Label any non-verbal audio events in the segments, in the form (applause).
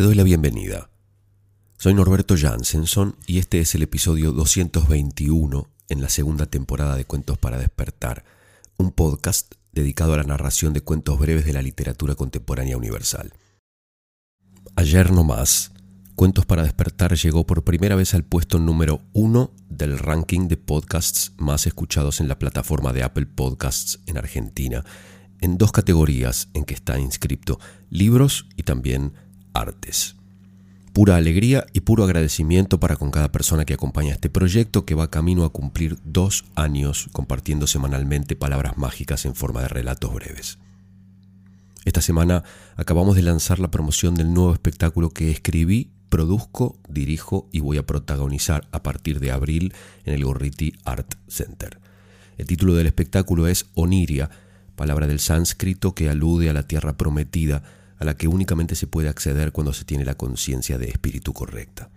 Te doy la bienvenida. Soy Norberto Jansenson y este es el episodio 221 en la segunda temporada de Cuentos para despertar, un podcast dedicado a la narración de cuentos breves de la literatura contemporánea universal. Ayer no más, Cuentos para despertar llegó por primera vez al puesto número uno del ranking de podcasts más escuchados en la plataforma de Apple Podcasts en Argentina, en dos categorías en que está inscripto, libros y también artes. Pura alegría y puro agradecimiento para con cada persona que acompaña este proyecto que va camino a cumplir dos años compartiendo semanalmente palabras mágicas en forma de relatos breves. Esta semana acabamos de lanzar la promoción del nuevo espectáculo que escribí, produzco, dirijo y voy a protagonizar a partir de abril en el Gorriti Art Center. El título del espectáculo es Oniria, palabra del sánscrito que alude a la tierra prometida, a la que únicamente se puede acceder cuando se tiene la conciencia de espíritu correcta.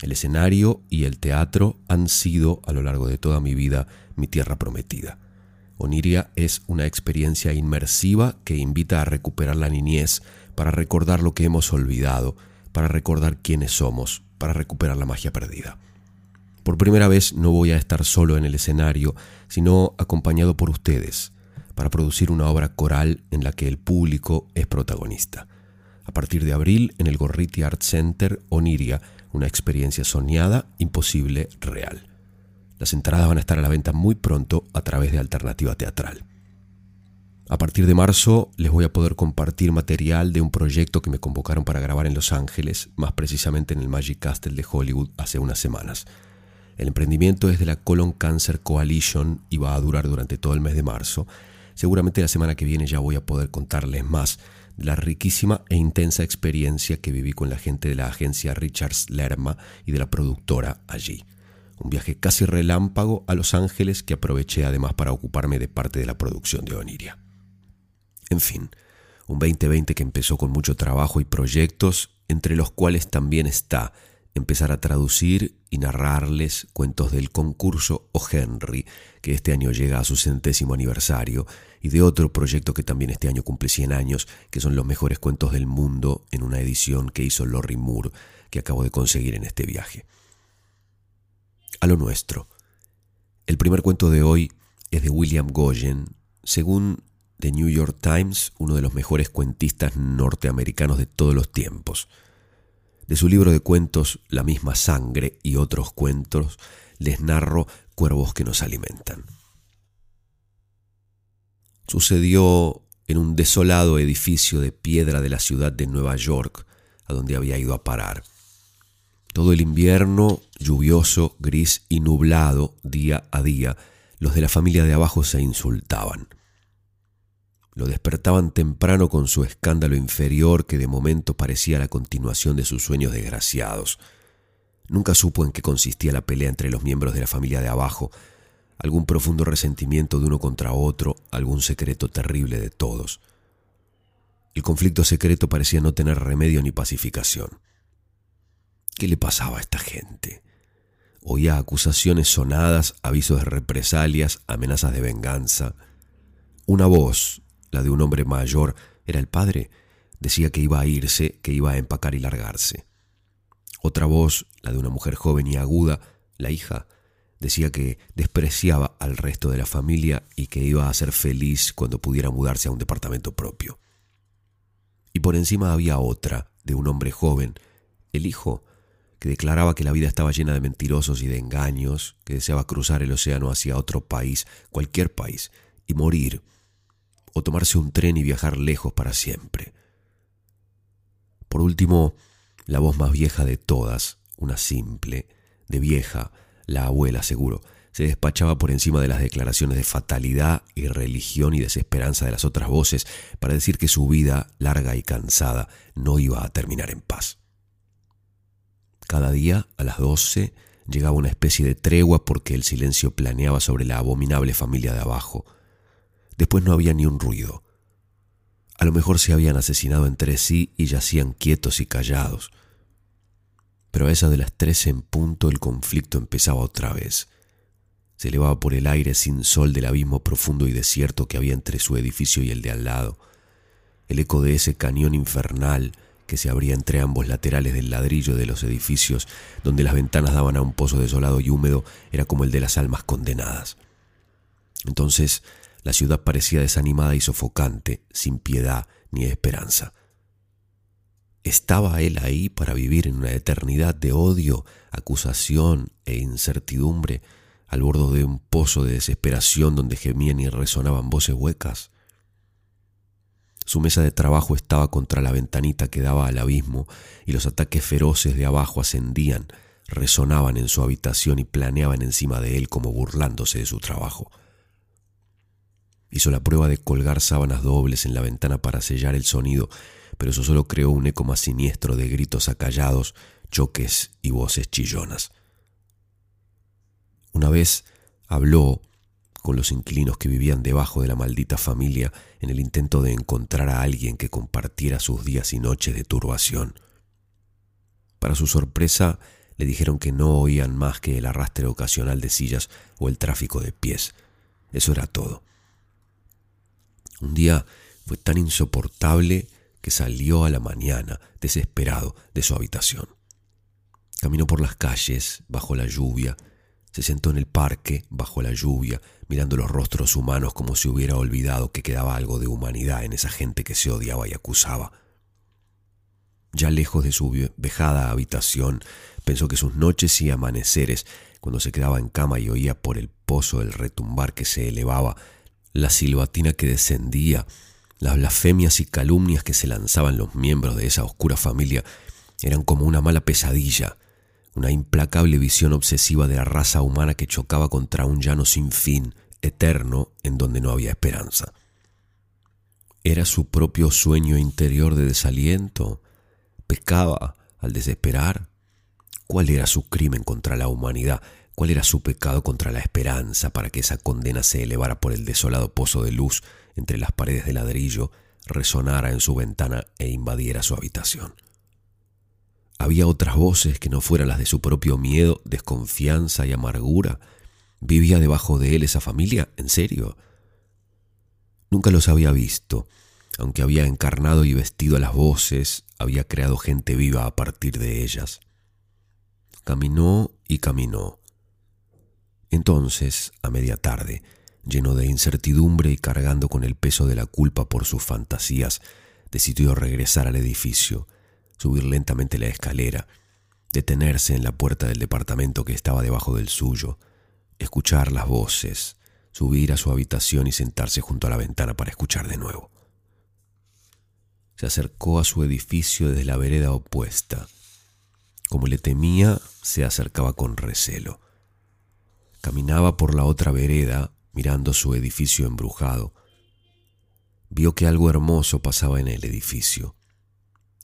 El escenario y el teatro han sido, a lo largo de toda mi vida, mi tierra prometida. Oniria es una experiencia inmersiva que invita a recuperar la niñez para recordar lo que hemos olvidado, para recordar quiénes somos, para recuperar la magia perdida. Por primera vez no voy a estar solo en el escenario, sino acompañado por ustedes, para producir una obra coral en la que el público es protagonista. A partir de abril, en el Gorriti Art Center, Oniria, una experiencia soñada, imposible, real. Las entradas van a estar a la venta muy pronto a través de Alternativa Teatral. A partir de marzo les voy a poder compartir material de un proyecto que me convocaron para grabar en Los Ángeles, más precisamente en el Magic Castle de Hollywood hace unas semanas. El emprendimiento es de la Colon Cancer Coalition y va a durar durante todo el mes de marzo Seguramente la semana que viene ya voy a poder contarles más de la riquísima e intensa experiencia que viví con la gente de la agencia Richards Lerma y de la productora allí. Un viaje casi relámpago a Los Ángeles que aproveché además para ocuparme de parte de la producción de Oniria. En fin, un 2020 que empezó con mucho trabajo y proyectos, entre los cuales también está empezar a traducir y narrarles cuentos del concurso O Henry, que este año llega a su centésimo aniversario, y de otro proyecto que también este año cumple 100 años, que son los mejores cuentos del mundo en una edición que hizo Lorry Moore, que acabo de conseguir en este viaje. A lo nuestro. El primer cuento de hoy es de William Goyen, según The New York Times, uno de los mejores cuentistas norteamericanos de todos los tiempos. De su libro de cuentos La misma sangre y otros cuentos, les narro Cuervos que nos alimentan. Sucedió en un desolado edificio de piedra de la ciudad de Nueva York, a donde había ido a parar. Todo el invierno, lluvioso, gris y nublado, día a día, los de la familia de abajo se insultaban. Lo despertaban temprano con su escándalo inferior que de momento parecía la continuación de sus sueños desgraciados. Nunca supo en qué consistía la pelea entre los miembros de la familia de abajo, algún profundo resentimiento de uno contra otro, algún secreto terrible de todos. El conflicto secreto parecía no tener remedio ni pacificación. ¿Qué le pasaba a esta gente? Oía acusaciones sonadas, avisos de represalias, amenazas de venganza. Una voz, la de un hombre mayor, era el padre, decía que iba a irse, que iba a empacar y largarse. Otra voz, la de una mujer joven y aguda, la hija, decía que despreciaba al resto de la familia y que iba a ser feliz cuando pudiera mudarse a un departamento propio. Y por encima había otra, de un hombre joven, el hijo, que declaraba que la vida estaba llena de mentirosos y de engaños, que deseaba cruzar el océano hacia otro país, cualquier país, y morir o tomarse un tren y viajar lejos para siempre. Por último, la voz más vieja de todas, una simple, de vieja, la abuela seguro, se despachaba por encima de las declaraciones de fatalidad y religión y desesperanza de las otras voces para decir que su vida, larga y cansada, no iba a terminar en paz. Cada día, a las doce, llegaba una especie de tregua porque el silencio planeaba sobre la abominable familia de abajo, Después no había ni un ruido. A lo mejor se habían asesinado entre sí y yacían quietos y callados. Pero a esa de las tres en punto el conflicto empezaba otra vez. Se elevaba por el aire sin sol del abismo profundo y desierto que había entre su edificio y el de al lado. El eco de ese cañón infernal que se abría entre ambos laterales del ladrillo de los edificios, donde las ventanas daban a un pozo desolado y húmedo, era como el de las almas condenadas. Entonces la ciudad parecía desanimada y sofocante, sin piedad ni esperanza. ¿Estaba él ahí para vivir en una eternidad de odio, acusación e incertidumbre, al borde de un pozo de desesperación donde gemían y resonaban voces huecas? Su mesa de trabajo estaba contra la ventanita que daba al abismo y los ataques feroces de abajo ascendían, resonaban en su habitación y planeaban encima de él como burlándose de su trabajo. Hizo la prueba de colgar sábanas dobles en la ventana para sellar el sonido, pero eso solo creó un eco más siniestro de gritos acallados, choques y voces chillonas. Una vez habló con los inquilinos que vivían debajo de la maldita familia en el intento de encontrar a alguien que compartiera sus días y noches de turbación. Para su sorpresa, le dijeron que no oían más que el arrastre ocasional de sillas o el tráfico de pies. Eso era todo. Un día fue tan insoportable que salió a la mañana, desesperado, de su habitación. Caminó por las calles, bajo la lluvia, se sentó en el parque, bajo la lluvia, mirando los rostros humanos como si hubiera olvidado que quedaba algo de humanidad en esa gente que se odiaba y acusaba. Ya lejos de su vejada habitación, pensó que sus noches y amaneceres, cuando se quedaba en cama y oía por el pozo el retumbar que se elevaba, la silbatina que descendía, las blasfemias y calumnias que se lanzaban los miembros de esa oscura familia, eran como una mala pesadilla, una implacable visión obsesiva de la raza humana que chocaba contra un llano sin fin, eterno, en donde no había esperanza. Era su propio sueño interior de desaliento. Pecaba al desesperar. ¿Cuál era su crimen contra la humanidad? ¿Cuál era su pecado contra la esperanza para que esa condena se elevara por el desolado pozo de luz entre las paredes de ladrillo, resonara en su ventana e invadiera su habitación? Había otras voces que no fueran las de su propio miedo, desconfianza y amargura. ¿Vivía debajo de él esa familia? ¿En serio? Nunca los había visto, aunque había encarnado y vestido a las voces, había creado gente viva a partir de ellas. Caminó y caminó. Entonces, a media tarde, lleno de incertidumbre y cargando con el peso de la culpa por sus fantasías, decidió regresar al edificio subir lentamente la escalera, detenerse en la puerta del departamento que estaba debajo del suyo, escuchar las voces, subir a su habitación y sentarse junto a la ventana para escuchar de nuevo. Se acercó a su edificio desde la vereda opuesta. Como le temía, se acercaba con recelo. Caminaba por la otra vereda, mirando su edificio embrujado. Vio que algo hermoso pasaba en el edificio.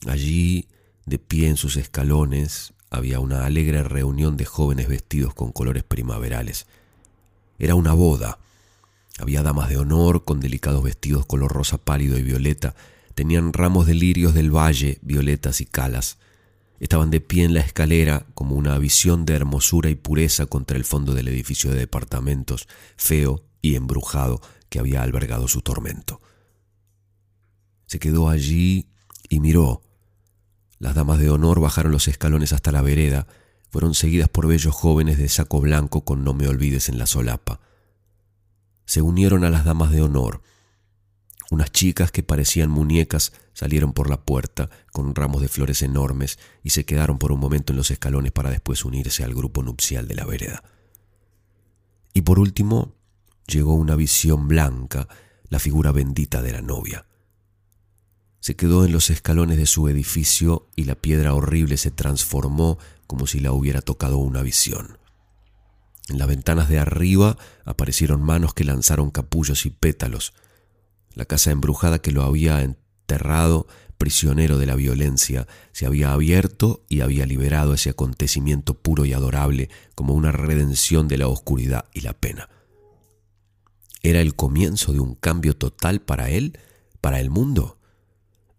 Allí, de pie en sus escalones, había una alegre reunión de jóvenes vestidos con colores primaverales. Era una boda. Había damas de honor con delicados vestidos color rosa pálido y violeta. Tenían ramos de lirios del valle, violetas y calas. Estaban de pie en la escalera como una visión de hermosura y pureza contra el fondo del edificio de departamentos, feo y embrujado que había albergado su tormento. Se quedó allí y miró las damas de honor bajaron los escalones hasta la vereda, fueron seguidas por bellos jóvenes de saco blanco con no me olvides en la solapa. Se unieron a las damas de honor. Unas chicas que parecían muñecas salieron por la puerta con ramos de flores enormes y se quedaron por un momento en los escalones para después unirse al grupo nupcial de la vereda. Y por último llegó una visión blanca, la figura bendita de la novia. Se quedó en los escalones de su edificio y la piedra horrible se transformó como si la hubiera tocado una visión. En las ventanas de arriba aparecieron manos que lanzaron capullos y pétalos. La casa embrujada que lo había enterrado, prisionero de la violencia, se había abierto y había liberado ese acontecimiento puro y adorable como una redención de la oscuridad y la pena. ¿Era el comienzo de un cambio total para él, para el mundo?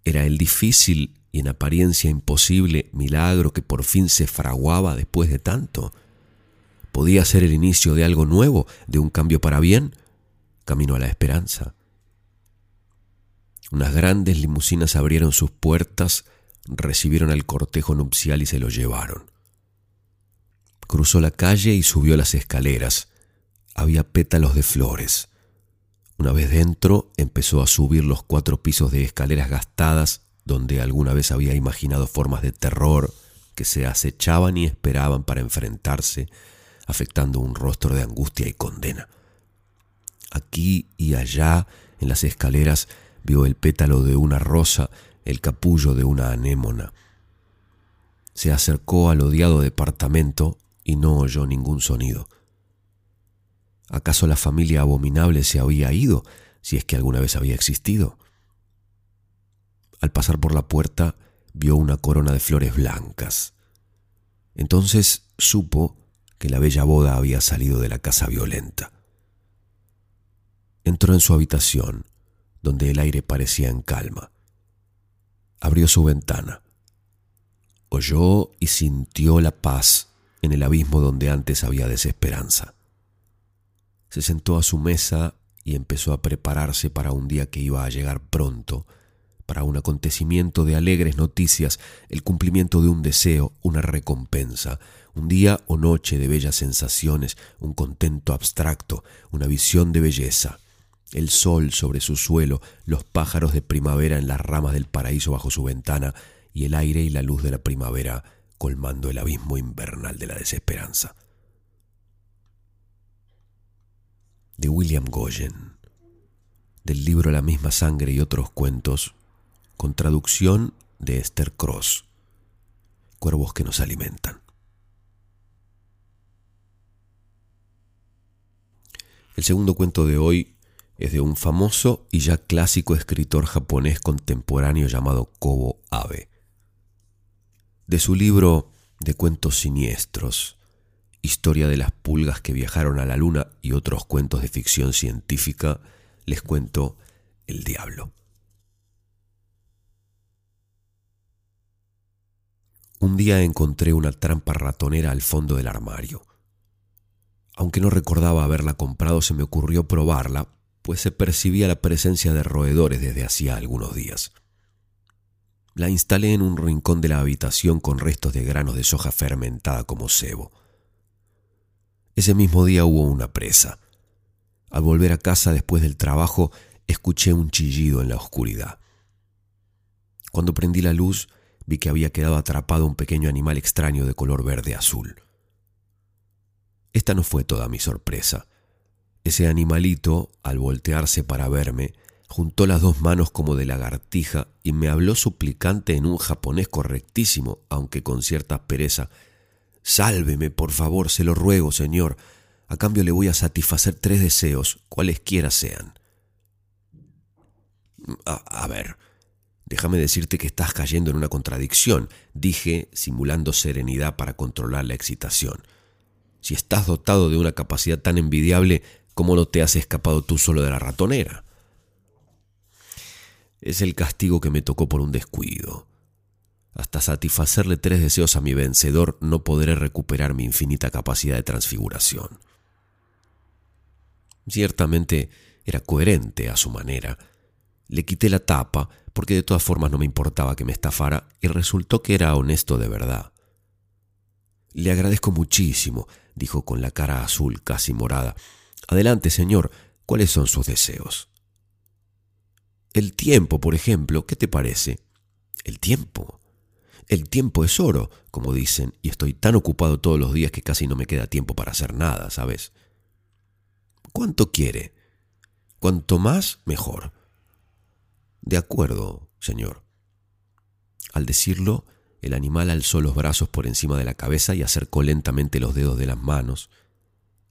Era el difícil y en apariencia imposible milagro que por fin se fraguaba después de tanto. Podía ser el inicio de algo nuevo, de un cambio para bien, camino a la esperanza. Unas grandes limusinas abrieron sus puertas, recibieron al cortejo nupcial y se lo llevaron. Cruzó la calle y subió las escaleras. Había pétalos de flores. Una vez dentro, empezó a subir los cuatro pisos de escaleras gastadas donde alguna vez había imaginado formas de terror que se acechaban y esperaban para enfrentarse, afectando un rostro de angustia y condena. Aquí y allá, en las escaleras, vio el pétalo de una rosa, el capullo de una anémona. Se acercó al odiado departamento y no oyó ningún sonido. ¿Acaso la familia abominable se había ido, si es que alguna vez había existido? Al pasar por la puerta vio una corona de flores blancas. Entonces supo que la bella boda había salido de la casa violenta. Entró en su habitación, donde el aire parecía en calma. Abrió su ventana. Oyó y sintió la paz en el abismo donde antes había desesperanza. Se sentó a su mesa y empezó a prepararse para un día que iba a llegar pronto, para un acontecimiento de alegres noticias, el cumplimiento de un deseo, una recompensa, un día o noche de bellas sensaciones, un contento abstracto, una visión de belleza, el sol sobre su suelo, los pájaros de primavera en las ramas del paraíso bajo su ventana y el aire y la luz de la primavera colmando el abismo invernal de la desesperanza. de William Goyen, del libro La misma sangre y otros cuentos, con traducción de Esther Cross, Cuervos que nos alimentan. El segundo cuento de hoy es de un famoso y ya clásico escritor japonés contemporáneo llamado Kobo Abe. De su libro de cuentos siniestros, Historia de las pulgas que viajaron a la luna y otros cuentos de ficción científica, les cuento El Diablo. Un día encontré una trampa ratonera al fondo del armario. Aunque no recordaba haberla comprado, se me ocurrió probarla, pues se percibía la presencia de roedores desde hacía algunos días. La instalé en un rincón de la habitación con restos de granos de soja fermentada como cebo. Ese mismo día hubo una presa. Al volver a casa después del trabajo, escuché un chillido en la oscuridad. Cuando prendí la luz, vi que había quedado atrapado un pequeño animal extraño de color verde azul. Esta no fue toda mi sorpresa. Ese animalito, al voltearse para verme, juntó las dos manos como de lagartija y me habló suplicante en un japonés correctísimo, aunque con cierta aspereza, Sálveme, por favor, se lo ruego, Señor. A cambio le voy a satisfacer tres deseos, cualesquiera sean. A, ver, déjame decirte que estás cayendo en una contradicción, dije, simulando serenidad para controlar la excitación. Si estás dotado de una capacidad tan envidiable, ¿cómo no te has escapado tú solo de la ratonera? Es el castigo que me tocó por un descuido. Hasta satisfacerle tres deseos a mi vencedor no podré recuperar mi infinita capacidad de transfiguración. Ciertamente era coherente a su manera. Le quité la tapa porque de todas formas no me importaba que me estafara y resultó que era honesto de verdad. Le agradezco muchísimo, dijo con la cara azul casi morada. Adelante, señor, ¿cuáles son sus deseos? El tiempo, por ejemplo, ¿qué te parece? El tiempo. El tiempo es oro, como dicen, y estoy tan ocupado todos los días que casi no me queda tiempo para hacer nada, ¿sabes? ¿Cuánto quiere? Cuanto más, mejor. De acuerdo, señor. Al decirlo, el animal alzó los brazos por encima de la cabeza y acercó lentamente los dedos de las manos.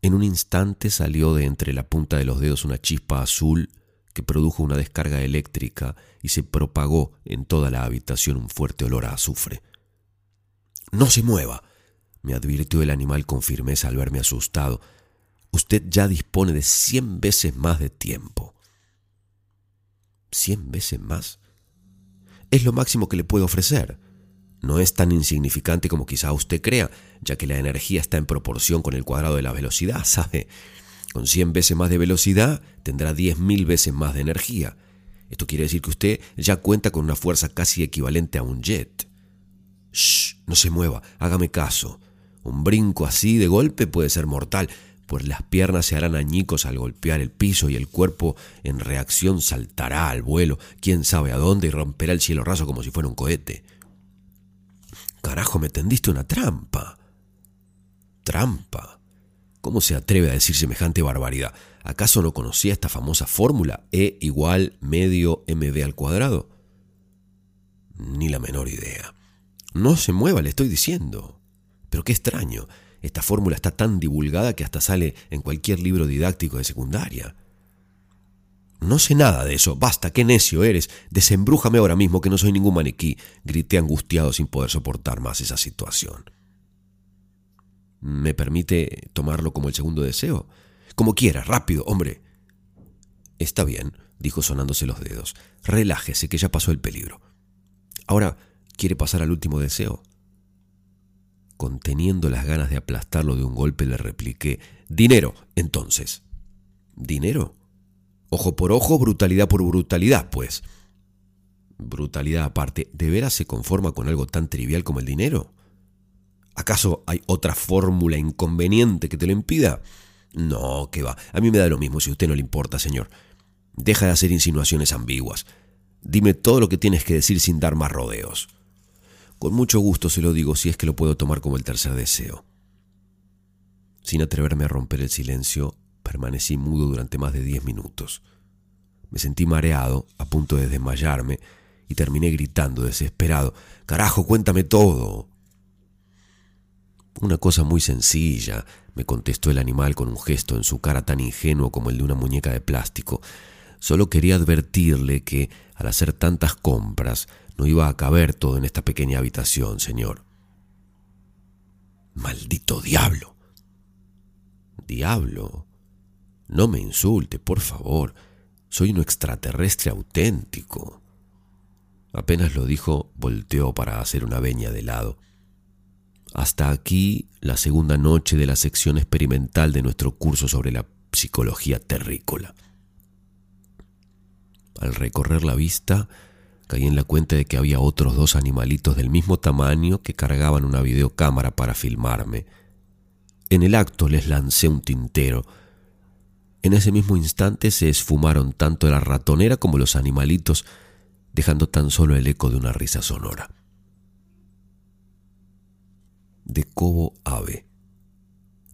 En un instante salió de entre la punta de los dedos una chispa azul que produjo una descarga eléctrica y se propagó en toda la habitación un fuerte olor a azufre. No se mueva, me advirtió el animal con firmeza al verme asustado. Usted ya dispone de cien veces más de tiempo. ¿Cien veces más? Es lo máximo que le puedo ofrecer. No es tan insignificante como quizá usted crea, ya que la energía está en proporción con el cuadrado de la velocidad, (laughs) ¿sabe? Con 100 veces más de velocidad tendrá 10.000 veces más de energía. Esto quiere decir que usted ya cuenta con una fuerza casi equivalente a un jet. Shh, no se mueva, hágame caso. Un brinco así de golpe puede ser mortal, pues las piernas se harán añicos al golpear el piso y el cuerpo en reacción saltará al vuelo, quién sabe a dónde, y romperá el cielo raso como si fuera un cohete. Carajo, me tendiste una trampa. Trampa. ¿Cómo se atreve a decir semejante barbaridad? ¿Acaso no conocía esta famosa fórmula E igual medio mv al cuadrado? Ni la menor idea. No se mueva, le estoy diciendo. Pero qué extraño. Esta fórmula está tan divulgada que hasta sale en cualquier libro didáctico de secundaria. No sé nada de eso. Basta, qué necio eres. Desembrújame ahora mismo que no soy ningún maniquí. Grité angustiado sin poder soportar más esa situación. ¿Me permite tomarlo como el segundo deseo? Como quiera, rápido, hombre. Está bien, dijo sonándose los dedos. Relájese, que ya pasó el peligro. Ahora, ¿quiere pasar al último deseo? Conteniendo las ganas de aplastarlo de un golpe, le repliqué, Dinero, entonces. ¿Dinero? Ojo por ojo, brutalidad por brutalidad, pues. Brutalidad aparte, ¿de veras se conforma con algo tan trivial como el dinero? ¿Acaso hay otra fórmula inconveniente que te lo impida? No, que va. A mí me da lo mismo si a usted no le importa, señor. Deja de hacer insinuaciones ambiguas. Dime todo lo que tienes que decir sin dar más rodeos. Con mucho gusto se lo digo si es que lo puedo tomar como el tercer deseo. Sin atreverme a romper el silencio, permanecí mudo durante más de diez minutos. Me sentí mareado, a punto de desmayarme, y terminé gritando desesperado, Carajo, cuéntame todo. Una cosa muy sencilla, me contestó el animal con un gesto en su cara tan ingenuo como el de una muñeca de plástico. Solo quería advertirle que, al hacer tantas compras, no iba a caber todo en esta pequeña habitación, señor. Maldito diablo. Diablo. No me insulte, por favor. Soy un extraterrestre auténtico. Apenas lo dijo, volteó para hacer una veña de lado. Hasta aquí la segunda noche de la sección experimental de nuestro curso sobre la psicología terrícola. Al recorrer la vista, caí en la cuenta de que había otros dos animalitos del mismo tamaño que cargaban una videocámara para filmarme. En el acto les lancé un tintero. En ese mismo instante se esfumaron tanto la ratonera como los animalitos, dejando tan solo el eco de una risa sonora. De Cobo Ave,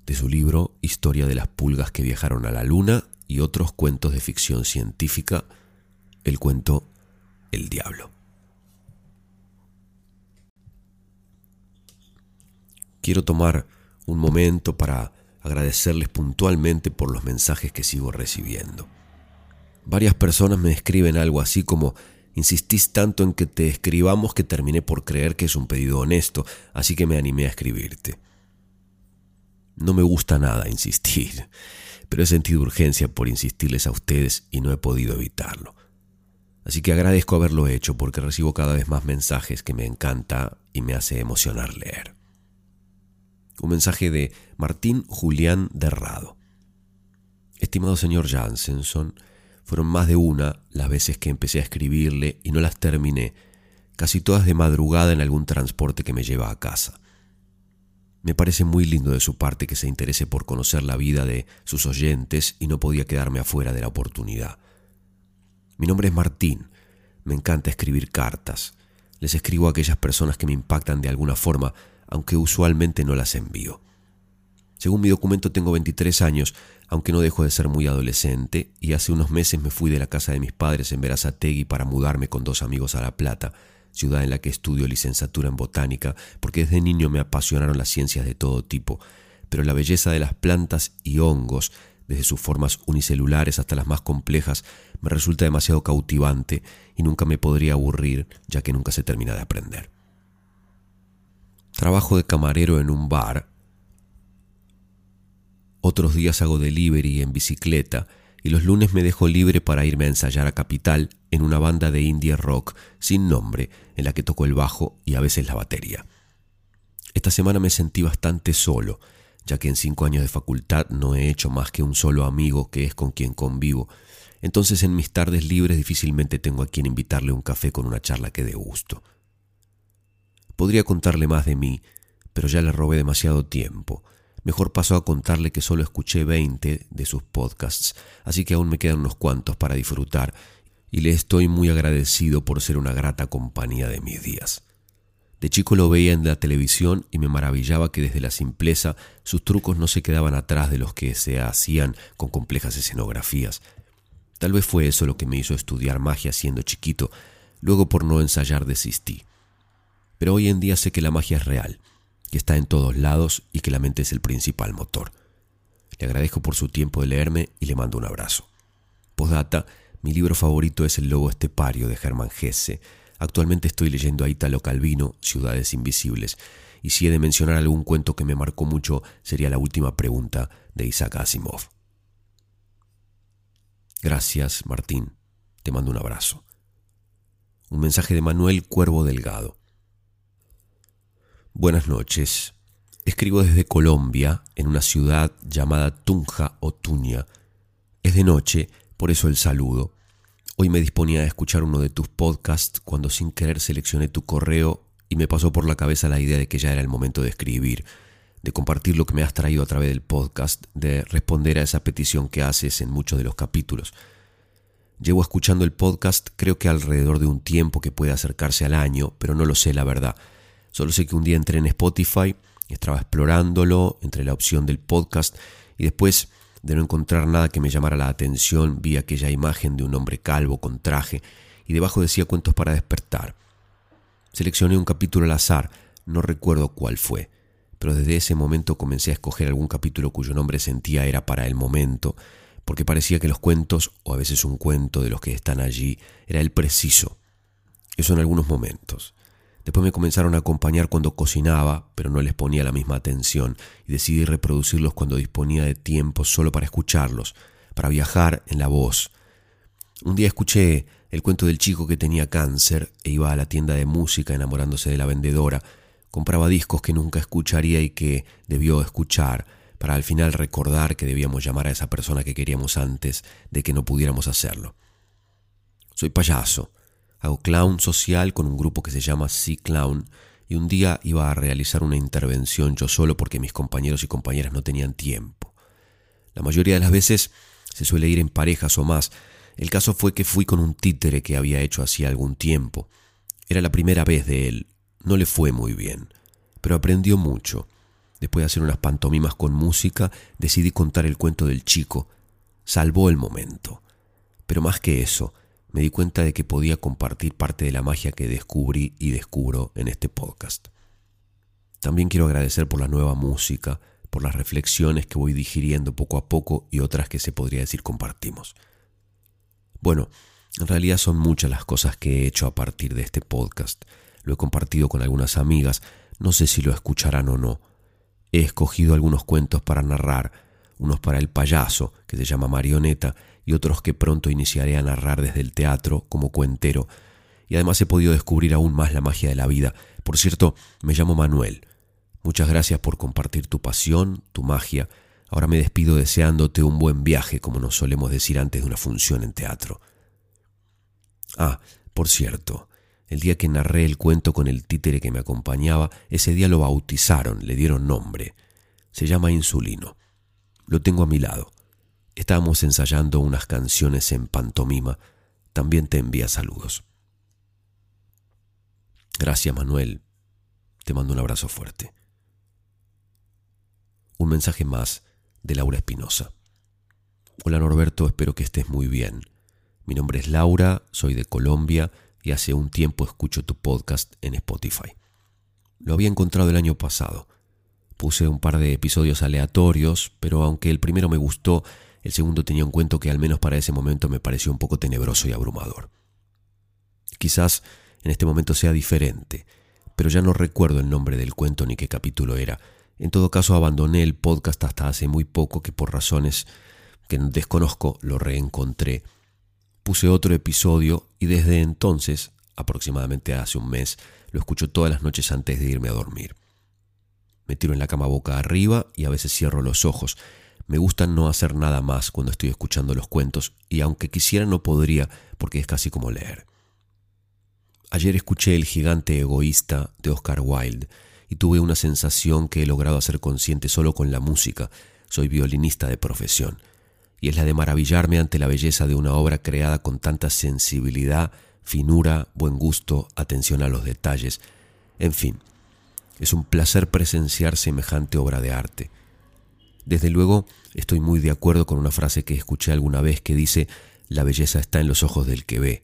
de su libro Historia de las pulgas que viajaron a la luna y otros cuentos de ficción científica, el cuento el diablo. Quiero tomar un momento para agradecerles puntualmente por los mensajes que sigo recibiendo. Varias personas me escriben algo así como, insistís tanto en que te escribamos que terminé por creer que es un pedido honesto, así que me animé a escribirte. No me gusta nada insistir, pero he sentido urgencia por insistirles a ustedes y no he podido evitarlo. Así que agradezco haberlo hecho porque recibo cada vez más mensajes que me encanta y me hace emocionar leer. Un mensaje de Martín Julián Derrado. Estimado señor Jansenson, fueron más de una las veces que empecé a escribirle y no las terminé, casi todas de madrugada en algún transporte que me lleva a casa. Me parece muy lindo de su parte que se interese por conocer la vida de sus oyentes y no podía quedarme afuera de la oportunidad. Mi nombre es Martín. Me encanta escribir cartas. Les escribo a aquellas personas que me impactan de alguna forma, aunque usualmente no las envío. Según mi documento tengo 23 años, aunque no dejo de ser muy adolescente, y hace unos meses me fui de la casa de mis padres en Verazategui para mudarme con dos amigos a La Plata, ciudad en la que estudio licenciatura en botánica, porque desde niño me apasionaron las ciencias de todo tipo, pero la belleza de las plantas y hongos desde sus formas unicelulares hasta las más complejas, me resulta demasiado cautivante y nunca me podría aburrir, ya que nunca se termina de aprender. Trabajo de camarero en un bar. Otros días hago delivery en bicicleta y los lunes me dejo libre para irme a ensayar a Capital en una banda de indie rock sin nombre en la que toco el bajo y a veces la batería. Esta semana me sentí bastante solo ya que en cinco años de facultad no he hecho más que un solo amigo que es con quien convivo. Entonces en mis tardes libres difícilmente tengo a quien invitarle un café con una charla que dé gusto. Podría contarle más de mí, pero ya le robé demasiado tiempo. Mejor paso a contarle que solo escuché 20 de sus podcasts, así que aún me quedan unos cuantos para disfrutar y le estoy muy agradecido por ser una grata compañía de mis días. De chico lo veía en la televisión y me maravillaba que desde la simpleza sus trucos no se quedaban atrás de los que se hacían con complejas escenografías. Tal vez fue eso lo que me hizo estudiar magia siendo chiquito, luego por no ensayar desistí. Pero hoy en día sé que la magia es real, que está en todos lados y que la mente es el principal motor. Le agradezco por su tiempo de leerme y le mando un abrazo. Postdata, mi libro favorito es El Lobo Estepario de Germán Hesse, Actualmente estoy leyendo a Italo Calvino, Ciudades Invisibles, y si he de mencionar algún cuento que me marcó mucho, sería la última pregunta de Isaac Asimov. Gracias, Martín. Te mando un abrazo. Un mensaje de Manuel Cuervo Delgado. Buenas noches. Escribo desde Colombia, en una ciudad llamada Tunja o Tuña. Es de noche, por eso el saludo. Hoy me disponía a escuchar uno de tus podcasts cuando sin querer seleccioné tu correo y me pasó por la cabeza la idea de que ya era el momento de escribir, de compartir lo que me has traído a través del podcast, de responder a esa petición que haces en muchos de los capítulos. Llevo escuchando el podcast creo que alrededor de un tiempo que puede acercarse al año, pero no lo sé la verdad. Solo sé que un día entré en Spotify, estaba explorándolo entre la opción del podcast y después de no encontrar nada que me llamara la atención, vi aquella imagen de un hombre calvo con traje y debajo decía cuentos para despertar. Seleccioné un capítulo al azar, no recuerdo cuál fue, pero desde ese momento comencé a escoger algún capítulo cuyo nombre sentía era para el momento, porque parecía que los cuentos, o a veces un cuento de los que están allí, era el preciso. Eso en algunos momentos. Después me comenzaron a acompañar cuando cocinaba, pero no les ponía la misma atención y decidí reproducirlos cuando disponía de tiempo solo para escucharlos, para viajar en la voz. Un día escuché el cuento del chico que tenía cáncer e iba a la tienda de música enamorándose de la vendedora. Compraba discos que nunca escucharía y que debió escuchar, para al final recordar que debíamos llamar a esa persona que queríamos antes de que no pudiéramos hacerlo. Soy payaso, Hago clown social con un grupo que se llama Sea Clown y un día iba a realizar una intervención yo solo porque mis compañeros y compañeras no tenían tiempo. La mayoría de las veces se suele ir en parejas o más. El caso fue que fui con un títere que había hecho hacía algún tiempo. Era la primera vez de él. No le fue muy bien, pero aprendió mucho. Después de hacer unas pantomimas con música, decidí contar el cuento del chico. Salvó el momento. Pero más que eso, me di cuenta de que podía compartir parte de la magia que descubrí y descubro en este podcast. También quiero agradecer por la nueva música, por las reflexiones que voy digiriendo poco a poco y otras que se podría decir compartimos. Bueno, en realidad son muchas las cosas que he hecho a partir de este podcast. Lo he compartido con algunas amigas, no sé si lo escucharán o no. He escogido algunos cuentos para narrar, unos para el payaso, que se llama Marioneta, y otros que pronto iniciaré a narrar desde el teatro como cuentero, y además he podido descubrir aún más la magia de la vida. Por cierto, me llamo Manuel. Muchas gracias por compartir tu pasión, tu magia. Ahora me despido deseándote un buen viaje, como nos solemos decir antes de una función en teatro. Ah, por cierto, el día que narré el cuento con el títere que me acompañaba, ese día lo bautizaron, le dieron nombre. Se llama Insulino. Lo tengo a mi lado. Estábamos ensayando unas canciones en pantomima. También te envía saludos. Gracias, Manuel. Te mando un abrazo fuerte. Un mensaje más de Laura Espinosa. Hola Norberto, espero que estés muy bien. Mi nombre es Laura, soy de Colombia y hace un tiempo escucho tu podcast en Spotify. Lo había encontrado el año pasado Puse un par de episodios aleatorios, pero aunque el primero me gustó, el segundo tenía un cuento que al menos para ese momento me pareció un poco tenebroso y abrumador. Quizás en este momento sea diferente, pero ya no recuerdo el nombre del cuento ni qué capítulo era. En todo caso, abandoné el podcast hasta hace muy poco que por razones que desconozco lo reencontré. Puse otro episodio y desde entonces, aproximadamente hace un mes, lo escucho todas las noches antes de irme a dormir. Me tiro en la cama boca arriba y a veces cierro los ojos. Me gusta no hacer nada más cuando estoy escuchando los cuentos y aunque quisiera no podría porque es casi como leer. Ayer escuché El gigante egoísta de Oscar Wilde y tuve una sensación que he logrado hacer consciente solo con la música. Soy violinista de profesión y es la de maravillarme ante la belleza de una obra creada con tanta sensibilidad, finura, buen gusto, atención a los detalles. En fin, es un placer presenciar semejante obra de arte. Desde luego, estoy muy de acuerdo con una frase que escuché alguna vez que dice, la belleza está en los ojos del que ve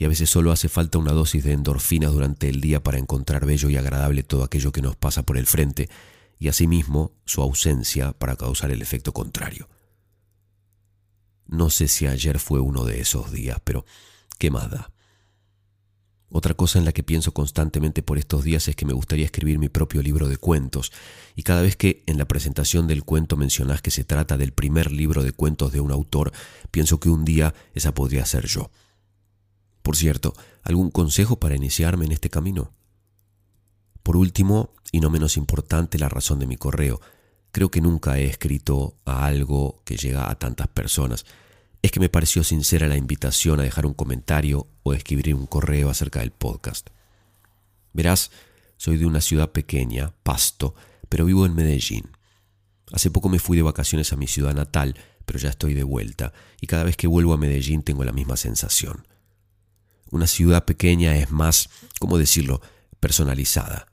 y a veces solo hace falta una dosis de endorfinas durante el día para encontrar bello y agradable todo aquello que nos pasa por el frente, y asimismo su ausencia para causar el efecto contrario. No sé si ayer fue uno de esos días, pero ¿qué más da? Otra cosa en la que pienso constantemente por estos días es que me gustaría escribir mi propio libro de cuentos, y cada vez que en la presentación del cuento mencionás que se trata del primer libro de cuentos de un autor, pienso que un día esa podría ser yo. Por cierto, ¿algún consejo para iniciarme en este camino? Por último, y no menos importante, la razón de mi correo. Creo que nunca he escrito a algo que llega a tantas personas. Es que me pareció sincera la invitación a dejar un comentario o escribir un correo acerca del podcast. Verás, soy de una ciudad pequeña, Pasto, pero vivo en Medellín. Hace poco me fui de vacaciones a mi ciudad natal, pero ya estoy de vuelta, y cada vez que vuelvo a Medellín tengo la misma sensación. Una ciudad pequeña es más, ¿cómo decirlo?, personalizada.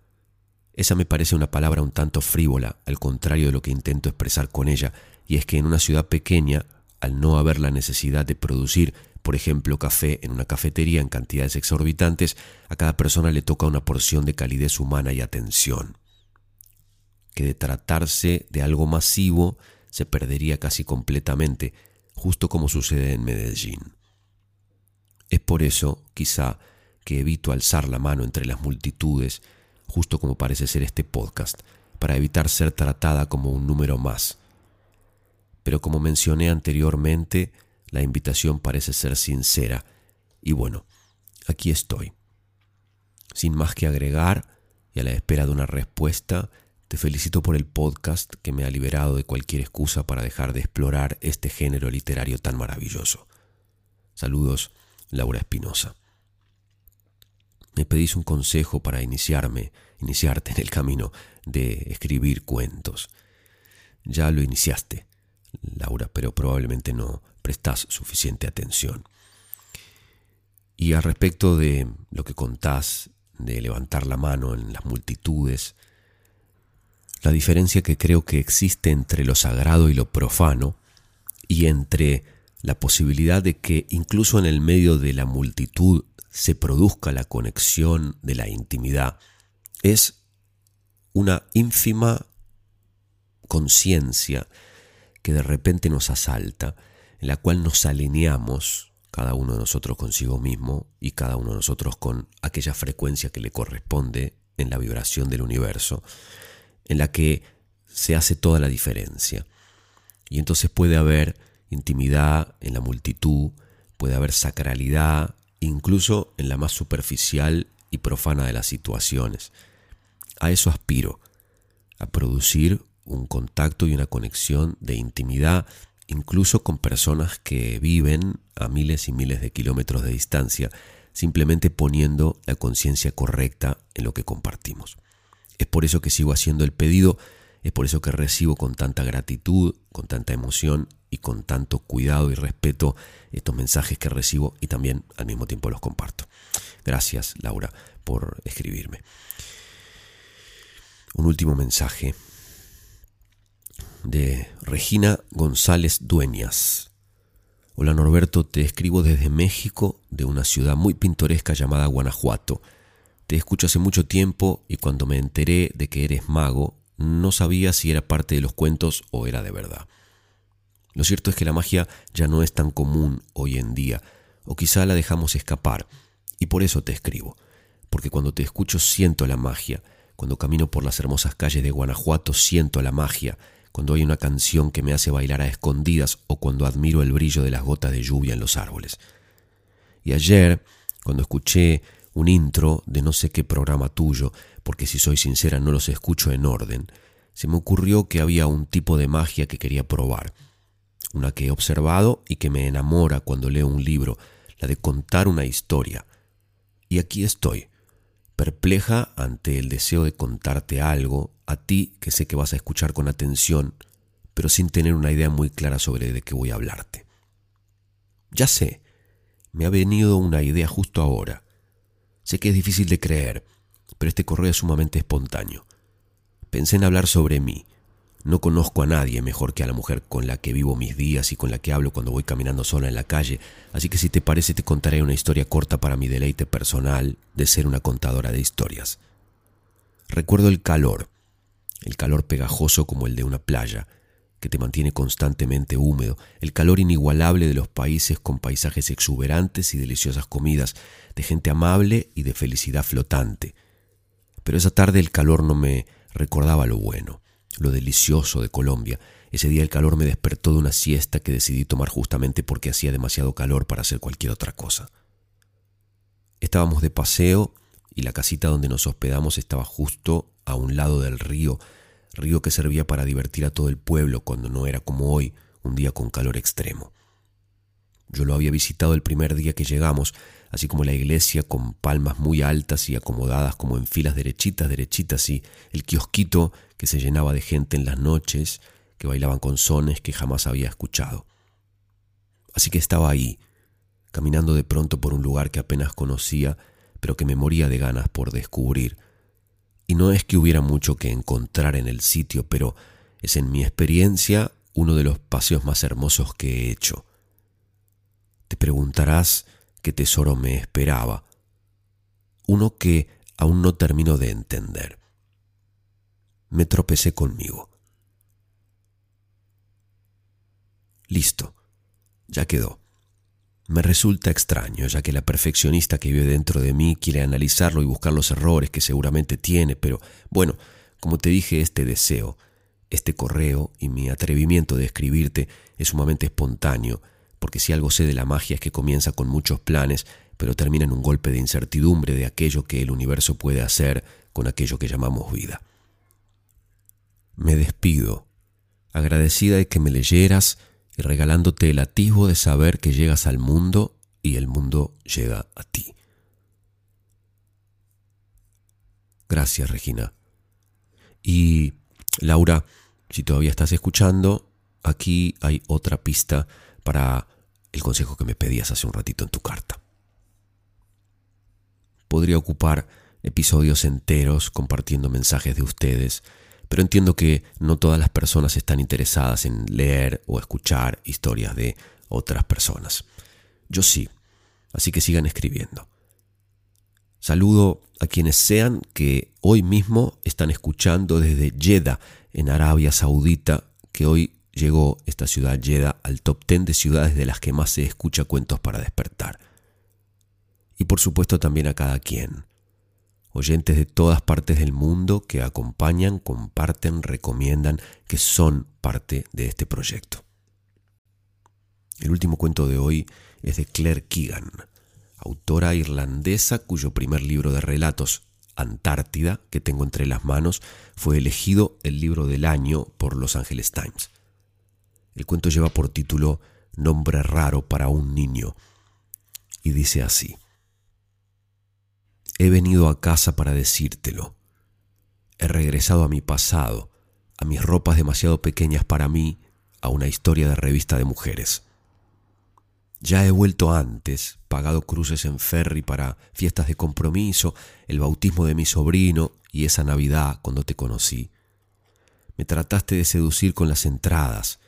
Esa me parece una palabra un tanto frívola, al contrario de lo que intento expresar con ella, y es que en una ciudad pequeña, al no haber la necesidad de producir, por ejemplo, café en una cafetería en cantidades exorbitantes, a cada persona le toca una porción de calidez humana y atención. Que de tratarse de algo masivo se perdería casi completamente, justo como sucede en Medellín. Es por eso, quizá, que evito alzar la mano entre las multitudes, justo como parece ser este podcast, para evitar ser tratada como un número más. Pero como mencioné anteriormente, la invitación parece ser sincera, y bueno, aquí estoy. Sin más que agregar, y a la espera de una respuesta, te felicito por el podcast que me ha liberado de cualquier excusa para dejar de explorar este género literario tan maravilloso. Saludos Laura Espinosa. Me pedís un consejo para iniciarme, iniciarte en el camino de escribir cuentos. Ya lo iniciaste, Laura, pero probablemente no prestás suficiente atención. Y al respecto de lo que contás, de levantar la mano en las multitudes, la diferencia que creo que existe entre lo sagrado y lo profano, y entre la posibilidad de que incluso en el medio de la multitud se produzca la conexión de la intimidad, es una ínfima conciencia que de repente nos asalta, en la cual nos alineamos, cada uno de nosotros consigo mismo y cada uno de nosotros con aquella frecuencia que le corresponde en la vibración del universo, en la que se hace toda la diferencia. Y entonces puede haber intimidad en la multitud, puede haber sacralidad, incluso en la más superficial y profana de las situaciones. A eso aspiro, a producir un contacto y una conexión de intimidad, incluso con personas que viven a miles y miles de kilómetros de distancia, simplemente poniendo la conciencia correcta en lo que compartimos. Es por eso que sigo haciendo el pedido, es por eso que recibo con tanta gratitud, con tanta emoción y con tanto cuidado y respeto estos mensajes que recibo y también al mismo tiempo los comparto. Gracias, Laura, por escribirme. Un último mensaje de Regina González Dueñas. Hola Norberto, te escribo desde México, de una ciudad muy pintoresca llamada Guanajuato. Te escucho hace mucho tiempo y cuando me enteré de que eres mago, no sabía si era parte de los cuentos o era de verdad. Lo cierto es que la magia ya no es tan común hoy en día, o quizá la dejamos escapar, y por eso te escribo, porque cuando te escucho siento la magia, cuando camino por las hermosas calles de Guanajuato siento la magia, cuando hay una canción que me hace bailar a escondidas o cuando admiro el brillo de las gotas de lluvia en los árboles. Y ayer, cuando escuché un intro de no sé qué programa tuyo, porque si soy sincera no los escucho en orden, se me ocurrió que había un tipo de magia que quería probar, una que he observado y que me enamora cuando leo un libro, la de contar una historia. Y aquí estoy, perpleja ante el deseo de contarte algo, a ti que sé que vas a escuchar con atención, pero sin tener una idea muy clara sobre de qué voy a hablarte. Ya sé, me ha venido una idea justo ahora. Sé que es difícil de creer, pero este correo es sumamente espontáneo. Pensé en hablar sobre mí. No conozco a nadie mejor que a la mujer con la que vivo mis días y con la que hablo cuando voy caminando sola en la calle, así que si te parece te contaré una historia corta para mi deleite personal de ser una contadora de historias. Recuerdo el calor, el calor pegajoso como el de una playa, que te mantiene constantemente húmedo, el calor inigualable de los países con paisajes exuberantes y deliciosas comidas, de gente amable y de felicidad flotante. Pero esa tarde el calor no me recordaba lo bueno, lo delicioso de Colombia. Ese día el calor me despertó de una siesta que decidí tomar justamente porque hacía demasiado calor para hacer cualquier otra cosa. Estábamos de paseo y la casita donde nos hospedamos estaba justo a un lado del río río que servía para divertir a todo el pueblo cuando no era como hoy, un día con calor extremo. Yo lo había visitado el primer día que llegamos, así como la iglesia con palmas muy altas y acomodadas como en filas derechitas, derechitas, y el kiosquito que se llenaba de gente en las noches, que bailaban con sones que jamás había escuchado. Así que estaba ahí, caminando de pronto por un lugar que apenas conocía, pero que me moría de ganas por descubrir, y no es que hubiera mucho que encontrar en el sitio, pero es en mi experiencia uno de los paseos más hermosos que he hecho. Te preguntarás qué tesoro me esperaba. Uno que aún no termino de entender. Me tropecé conmigo. Listo, ya quedó. Me resulta extraño, ya que la perfeccionista que vive dentro de mí quiere analizarlo y buscar los errores que seguramente tiene, pero bueno, como te dije, este deseo, este correo y mi atrevimiento de escribirte es sumamente espontáneo, porque si algo sé de la magia es que comienza con muchos planes, pero termina en un golpe de incertidumbre de aquello que el universo puede hacer con aquello que llamamos vida. Me despido, agradecida de que me leyeras, y regalándote el atisbo de saber que llegas al mundo y el mundo llega a ti. Gracias, Regina. Y Laura, si todavía estás escuchando, aquí hay otra pista para el consejo que me pedías hace un ratito en tu carta. Podría ocupar episodios enteros compartiendo mensajes de ustedes, pero entiendo que no todas las personas están interesadas en leer o escuchar historias de otras personas. Yo sí, así que sigan escribiendo. Saludo a quienes sean que hoy mismo están escuchando desde Jeddah, en Arabia Saudita, que hoy llegó esta ciudad Jeddah al top 10 de ciudades de las que más se escucha cuentos para despertar. Y por supuesto también a cada quien oyentes de todas partes del mundo que acompañan, comparten, recomiendan, que son parte de este proyecto. El último cuento de hoy es de Claire Keegan, autora irlandesa cuyo primer libro de relatos, Antártida, que tengo entre las manos, fue elegido el libro del año por Los Angeles Times. El cuento lleva por título Nombre raro para un niño y dice así. He venido a casa para decírtelo. He regresado a mi pasado, a mis ropas demasiado pequeñas para mí, a una historia de revista de mujeres. Ya he vuelto antes, pagado cruces en ferry para fiestas de compromiso, el bautismo de mi sobrino y esa Navidad cuando te conocí. Me trataste de seducir con las entradas,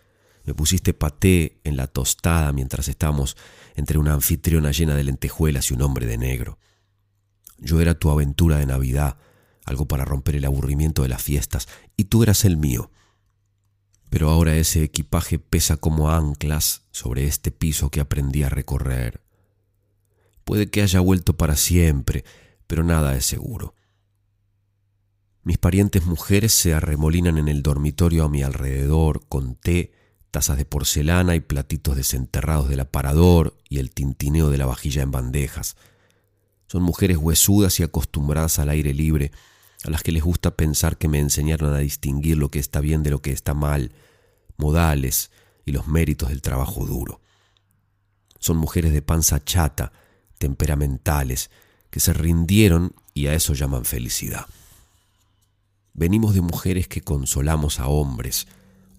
me pusiste paté en la tostada mientras estábamos entre una anfitriona llena de lentejuelas y un hombre de negro. Yo era tu aventura de Navidad, algo para romper el aburrimiento de las fiestas, y tú eras el mío. Pero ahora ese equipaje pesa como anclas sobre este piso que aprendí a recorrer. Puede que haya vuelto para siempre, pero nada es seguro. Mis parientes mujeres se arremolinan en el dormitorio a mi alrededor con té, tazas de porcelana y platitos desenterrados del aparador y el tintineo de la vajilla en bandejas. Son mujeres huesudas y acostumbradas al aire libre, a las que les gusta pensar que me enseñaron a distinguir lo que está bien de lo que está mal, modales y los méritos del trabajo duro. Son mujeres de panza chata, temperamentales, que se rindieron y a eso llaman felicidad. Venimos de mujeres que consolamos a hombres,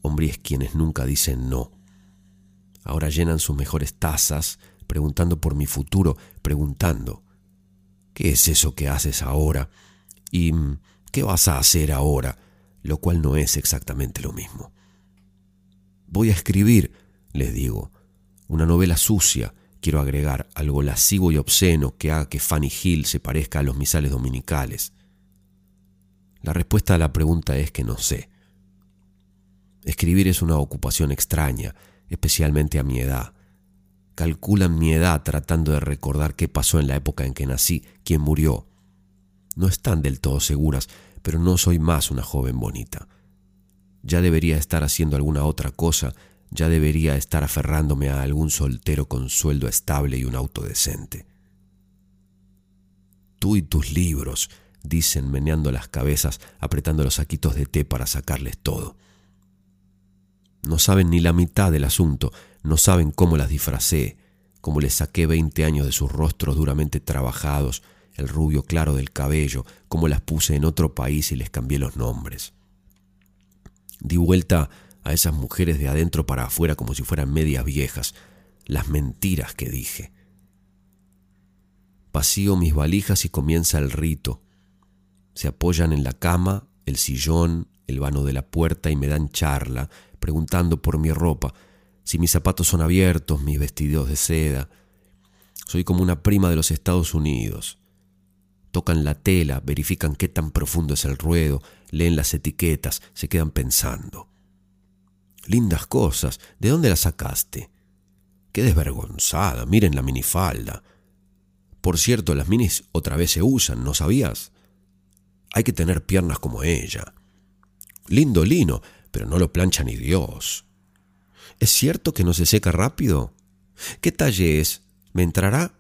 hombres quienes nunca dicen no. Ahora llenan sus mejores tazas, preguntando por mi futuro, preguntando, ¿qué es eso que haces ahora? ¿Y qué vas a hacer ahora? Lo cual no es exactamente lo mismo. Voy a escribir, les digo, una novela sucia, quiero agregar algo lascivo y obsceno que haga que Fanny Hill se parezca a los misales dominicales. La respuesta a la pregunta es que no sé. Escribir es una ocupación extraña, especialmente a mi edad. Calculan mi edad tratando de recordar qué pasó en la época en que nací, quién murió. No están del todo seguras, pero no soy más una joven bonita. Ya debería estar haciendo alguna otra cosa, ya debería estar aferrándome a algún soltero con sueldo estable y un auto decente. Tú y tus libros, dicen meneando las cabezas, apretando los saquitos de té para sacarles todo. No saben ni la mitad del asunto, no saben cómo las disfracé, cómo les saqué veinte años de sus rostros duramente trabajados, el rubio claro del cabello, cómo las puse en otro país y les cambié los nombres. Di vuelta a esas mujeres de adentro para afuera como si fueran medias viejas, las mentiras que dije. Vacío mis valijas y comienza el rito. Se apoyan en la cama, el sillón, el vano de la puerta y me dan charla, preguntando por mi ropa, si mis zapatos son abiertos, mis vestidos de seda. Soy como una prima de los Estados Unidos. Tocan la tela, verifican qué tan profundo es el ruedo, leen las etiquetas, se quedan pensando. Lindas cosas, ¿de dónde las sacaste? Qué desvergonzada, miren la minifalda. Por cierto, las minis otra vez se usan, ¿no sabías? Hay que tener piernas como ella. Lindo lino, pero no lo plancha ni Dios. ¿Es cierto que no se seca rápido? ¿Qué talle es? ¿Me entrará?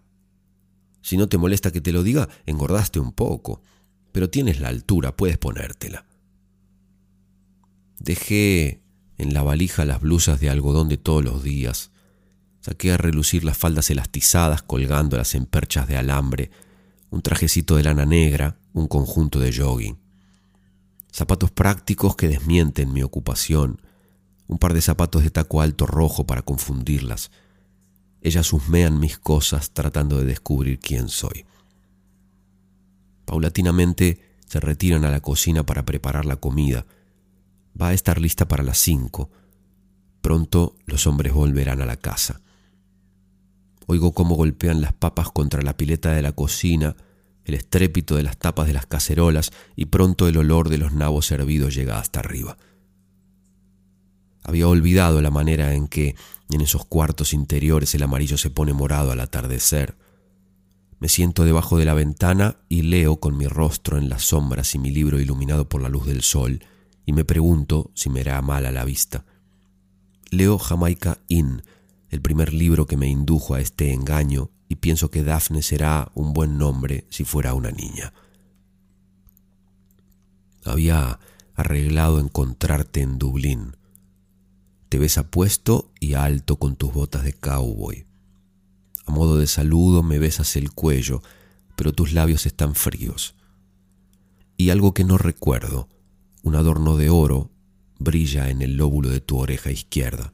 Si no te molesta que te lo diga, engordaste un poco, pero tienes la altura, puedes ponértela. Dejé en la valija las blusas de algodón de todos los días. Saqué a relucir las faldas elastizadas colgándolas en perchas de alambre, un trajecito de lana negra, un conjunto de jogging. Zapatos prácticos que desmienten mi ocupación, un par de zapatos de taco alto rojo para confundirlas, ellas husmean mis cosas tratando de descubrir quién soy. Paulatinamente se retiran a la cocina para preparar la comida. Va a estar lista para las cinco. Pronto los hombres volverán a la casa. Oigo cómo golpean las papas contra la pileta de la cocina, el estrépito de las tapas de las cacerolas y pronto el olor de los nabos hervidos llega hasta arriba. Había olvidado la manera en que en esos cuartos interiores el amarillo se pone morado al atardecer. Me siento debajo de la ventana y leo con mi rostro en las sombras y mi libro iluminado por la luz del sol, y me pregunto si me hará mal a la vista. Leo Jamaica Inn, el primer libro que me indujo a este engaño, y pienso que Daphne será un buen nombre si fuera una niña. Había arreglado encontrarte en Dublín. Te ves apuesto y alto con tus botas de cowboy. A modo de saludo me besas el cuello, pero tus labios están fríos. Y algo que no recuerdo, un adorno de oro, brilla en el lóbulo de tu oreja izquierda.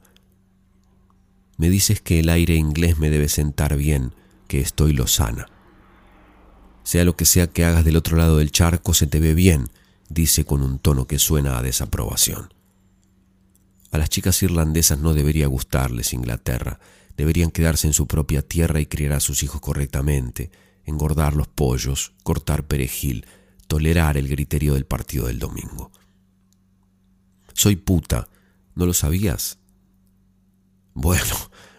Me dices que el aire inglés me debe sentar bien, que estoy lozana. Sea lo que sea que hagas del otro lado del charco, se te ve bien, dice con un tono que suena a desaprobación. A las chicas irlandesas no debería gustarles Inglaterra, deberían quedarse en su propia tierra y criar a sus hijos correctamente, engordar los pollos, cortar perejil, tolerar el griterío del partido del domingo. Soy puta, ¿no lo sabías? Bueno,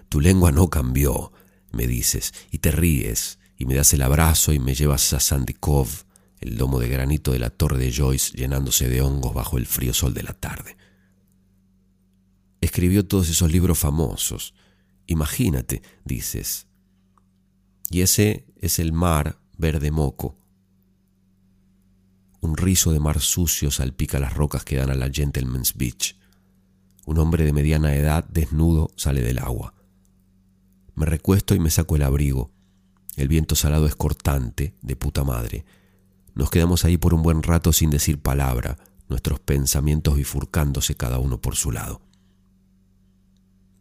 tu lengua no cambió, me dices, y te ríes, y me das el abrazo y me llevas a Sandy Cove, el domo de granito de la torre de Joyce llenándose de hongos bajo el frío sol de la tarde escribió todos esos libros famosos. Imagínate, dices. Y ese es el mar verde moco. Un rizo de mar sucio salpica las rocas que dan a la Gentleman's Beach. Un hombre de mediana edad, desnudo, sale del agua. Me recuesto y me saco el abrigo. El viento salado es cortante, de puta madre. Nos quedamos ahí por un buen rato sin decir palabra, nuestros pensamientos bifurcándose cada uno por su lado.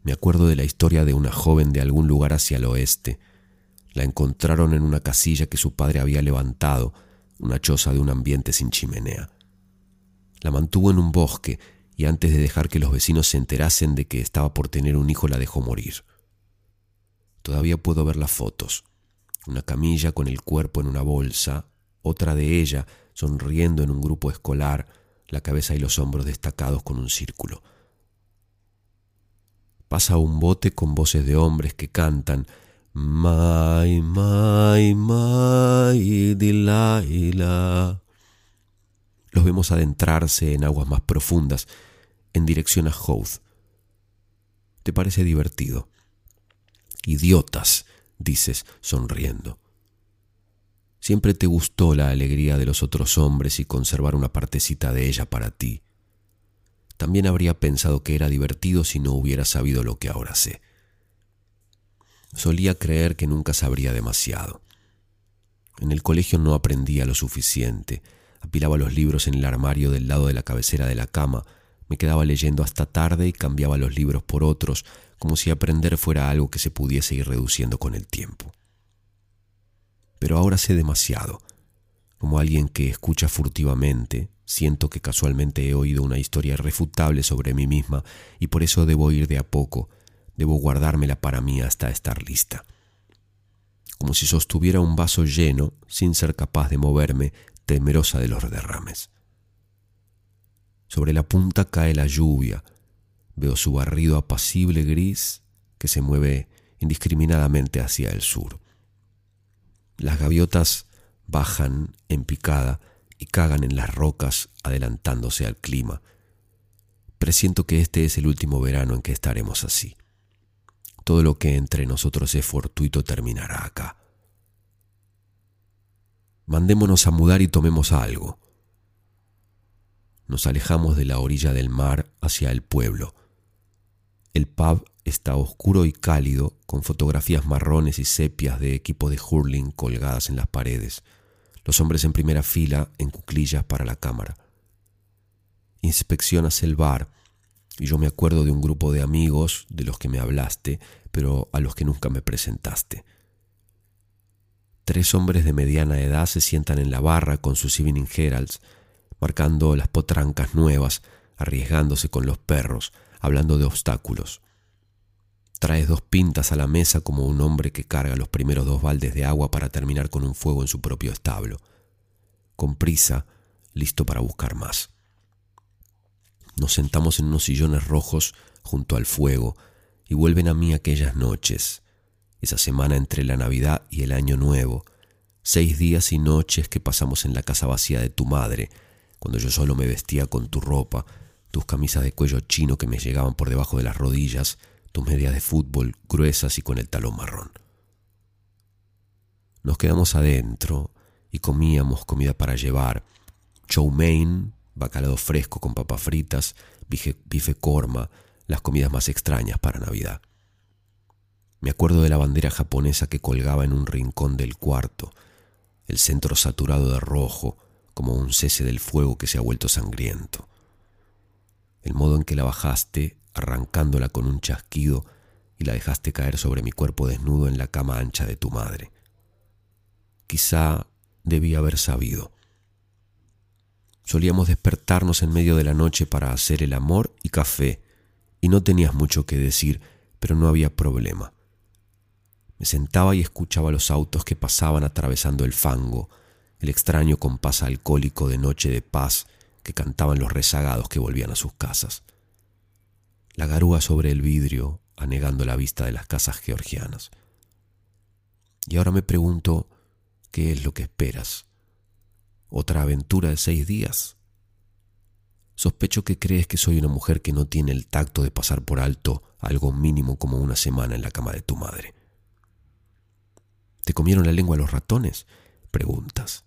Me acuerdo de la historia de una joven de algún lugar hacia el oeste. La encontraron en una casilla que su padre había levantado, una choza de un ambiente sin chimenea. La mantuvo en un bosque y antes de dejar que los vecinos se enterasen de que estaba por tener un hijo la dejó morir. Todavía puedo ver las fotos. Una camilla con el cuerpo en una bolsa, otra de ella sonriendo en un grupo escolar, la cabeza y los hombros destacados con un círculo. Pasa un bote con voces de hombres que cantan My, my, my, Delilah. Los vemos adentrarse en aguas más profundas, en dirección a Houth. ¿Te parece divertido? Idiotas, dices, sonriendo. Siempre te gustó la alegría de los otros hombres y conservar una partecita de ella para ti también habría pensado que era divertido si no hubiera sabido lo que ahora sé. Solía creer que nunca sabría demasiado. En el colegio no aprendía lo suficiente, apilaba los libros en el armario del lado de la cabecera de la cama, me quedaba leyendo hasta tarde y cambiaba los libros por otros, como si aprender fuera algo que se pudiese ir reduciendo con el tiempo. Pero ahora sé demasiado, como alguien que escucha furtivamente, Siento que casualmente he oído una historia irrefutable sobre mí misma y por eso debo ir de a poco, debo guardármela para mí hasta estar lista. Como si sostuviera un vaso lleno sin ser capaz de moverme, temerosa de los derrames. Sobre la punta cae la lluvia, veo su barrido apacible gris que se mueve indiscriminadamente hacia el sur. Las gaviotas bajan en picada y cagan en las rocas adelantándose al clima. Presiento que este es el último verano en que estaremos así. Todo lo que entre nosotros es fortuito terminará acá. Mandémonos a mudar y tomemos algo. Nos alejamos de la orilla del mar hacia el pueblo. El pub está oscuro y cálido, con fotografías marrones y sepias de equipo de hurling colgadas en las paredes los hombres en primera fila en cuclillas para la cámara. Inspeccionas el bar y yo me acuerdo de un grupo de amigos de los que me hablaste, pero a los que nunca me presentaste. Tres hombres de mediana edad se sientan en la barra con sus Evening Heralds, marcando las potrancas nuevas, arriesgándose con los perros, hablando de obstáculos. Traes dos pintas a la mesa como un hombre que carga los primeros dos baldes de agua para terminar con un fuego en su propio establo. Con prisa, listo para buscar más. Nos sentamos en unos sillones rojos junto al fuego y vuelven a mí aquellas noches, esa semana entre la Navidad y el Año Nuevo, seis días y noches que pasamos en la casa vacía de tu madre, cuando yo solo me vestía con tu ropa, tus camisas de cuello chino que me llegaban por debajo de las rodillas, tus medias de fútbol gruesas y con el talón marrón. Nos quedamos adentro y comíamos comida para llevar, chow mein, bacalao fresco con papas fritas, bife, bife corma, las comidas más extrañas para Navidad. Me acuerdo de la bandera japonesa que colgaba en un rincón del cuarto, el centro saturado de rojo, como un cese del fuego que se ha vuelto sangriento. El modo en que la bajaste arrancándola con un chasquido y la dejaste caer sobre mi cuerpo desnudo en la cama ancha de tu madre. Quizá debía haber sabido. Solíamos despertarnos en medio de la noche para hacer el amor y café, y no tenías mucho que decir, pero no había problema. Me sentaba y escuchaba los autos que pasaban atravesando el fango, el extraño compás alcohólico de noche de paz que cantaban los rezagados que volvían a sus casas la garúa sobre el vidrio, anegando la vista de las casas georgianas. Y ahora me pregunto, ¿qué es lo que esperas? ¿Otra aventura de seis días? Sospecho que crees que soy una mujer que no tiene el tacto de pasar por alto algo mínimo como una semana en la cama de tu madre. ¿Te comieron la lengua los ratones? Preguntas.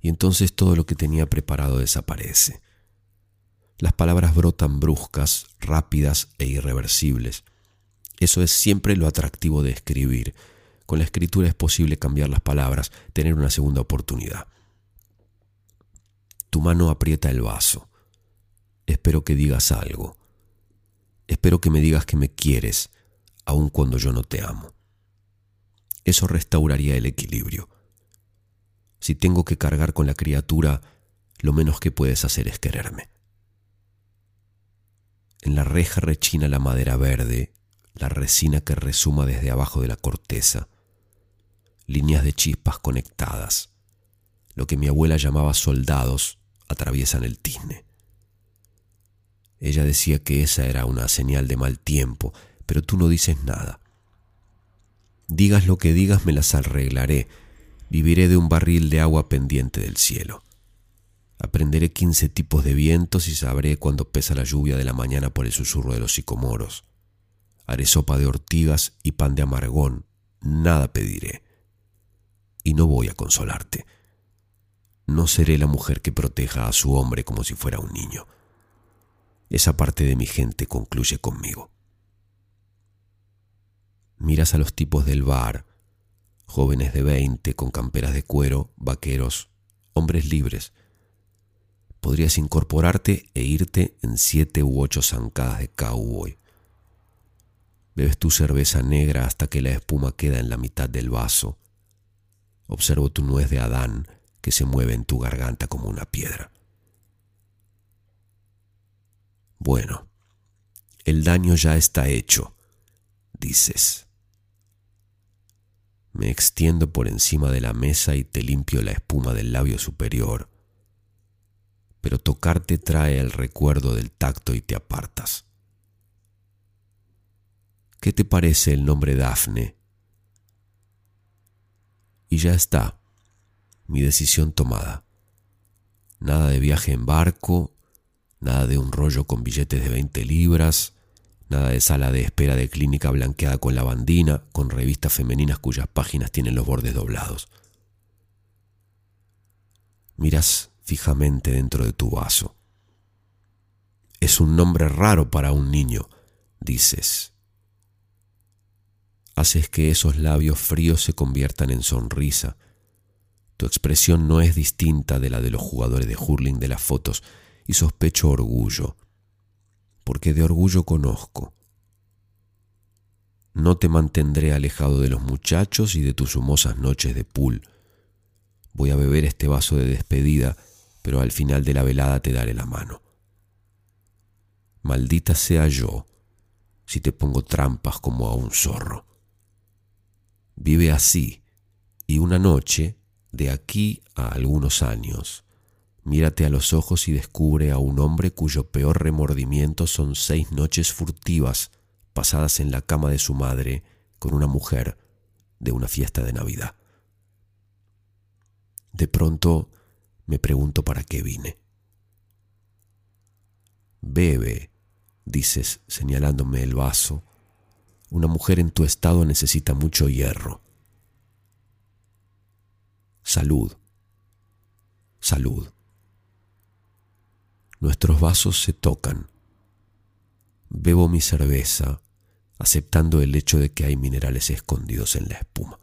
Y entonces todo lo que tenía preparado desaparece. Las palabras brotan bruscas, rápidas e irreversibles. Eso es siempre lo atractivo de escribir. Con la escritura es posible cambiar las palabras, tener una segunda oportunidad. Tu mano aprieta el vaso. Espero que digas algo. Espero que me digas que me quieres, aun cuando yo no te amo. Eso restauraría el equilibrio. Si tengo que cargar con la criatura, lo menos que puedes hacer es quererme. En la reja rechina la madera verde, la resina que resuma desde abajo de la corteza, líneas de chispas conectadas. Lo que mi abuela llamaba soldados atraviesan el tizne. Ella decía que esa era una señal de mal tiempo, pero tú no dices nada. Digas lo que digas, me las arreglaré. Viviré de un barril de agua pendiente del cielo. Aprenderé quince tipos de vientos y sabré cuándo pesa la lluvia de la mañana por el susurro de los sicomoros. Haré sopa de ortigas y pan de amargón. Nada pediré. Y no voy a consolarte. No seré la mujer que proteja a su hombre como si fuera un niño. Esa parte de mi gente concluye conmigo. Miras a los tipos del bar, jóvenes de veinte con camperas de cuero, vaqueros, hombres libres, podrías incorporarte e irte en siete u ocho zancadas de cowboy. Bebes tu cerveza negra hasta que la espuma queda en la mitad del vaso. Observo tu nuez de Adán que se mueve en tu garganta como una piedra. Bueno, el daño ya está hecho, dices. Me extiendo por encima de la mesa y te limpio la espuma del labio superior pero tocarte trae el recuerdo del tacto y te apartas. ¿Qué te parece el nombre Dafne? Y ya está, mi decisión tomada. Nada de viaje en barco, nada de un rollo con billetes de 20 libras, nada de sala de espera de clínica blanqueada con lavandina, con revistas femeninas cuyas páginas tienen los bordes doblados. Miras fijamente dentro de tu vaso. Es un nombre raro para un niño, dices. Haces que esos labios fríos se conviertan en sonrisa. Tu expresión no es distinta de la de los jugadores de hurling de las fotos y sospecho orgullo, porque de orgullo conozco. No te mantendré alejado de los muchachos y de tus humosas noches de pool. Voy a beber este vaso de despedida pero al final de la velada te daré la mano. Maldita sea yo si te pongo trampas como a un zorro. Vive así y una noche, de aquí a algunos años, mírate a los ojos y descubre a un hombre cuyo peor remordimiento son seis noches furtivas pasadas en la cama de su madre con una mujer de una fiesta de Navidad. De pronto me pregunto para qué vine. Bebe, dices señalándome el vaso, una mujer en tu estado necesita mucho hierro. Salud, salud. Nuestros vasos se tocan. Bebo mi cerveza, aceptando el hecho de que hay minerales escondidos en la espuma.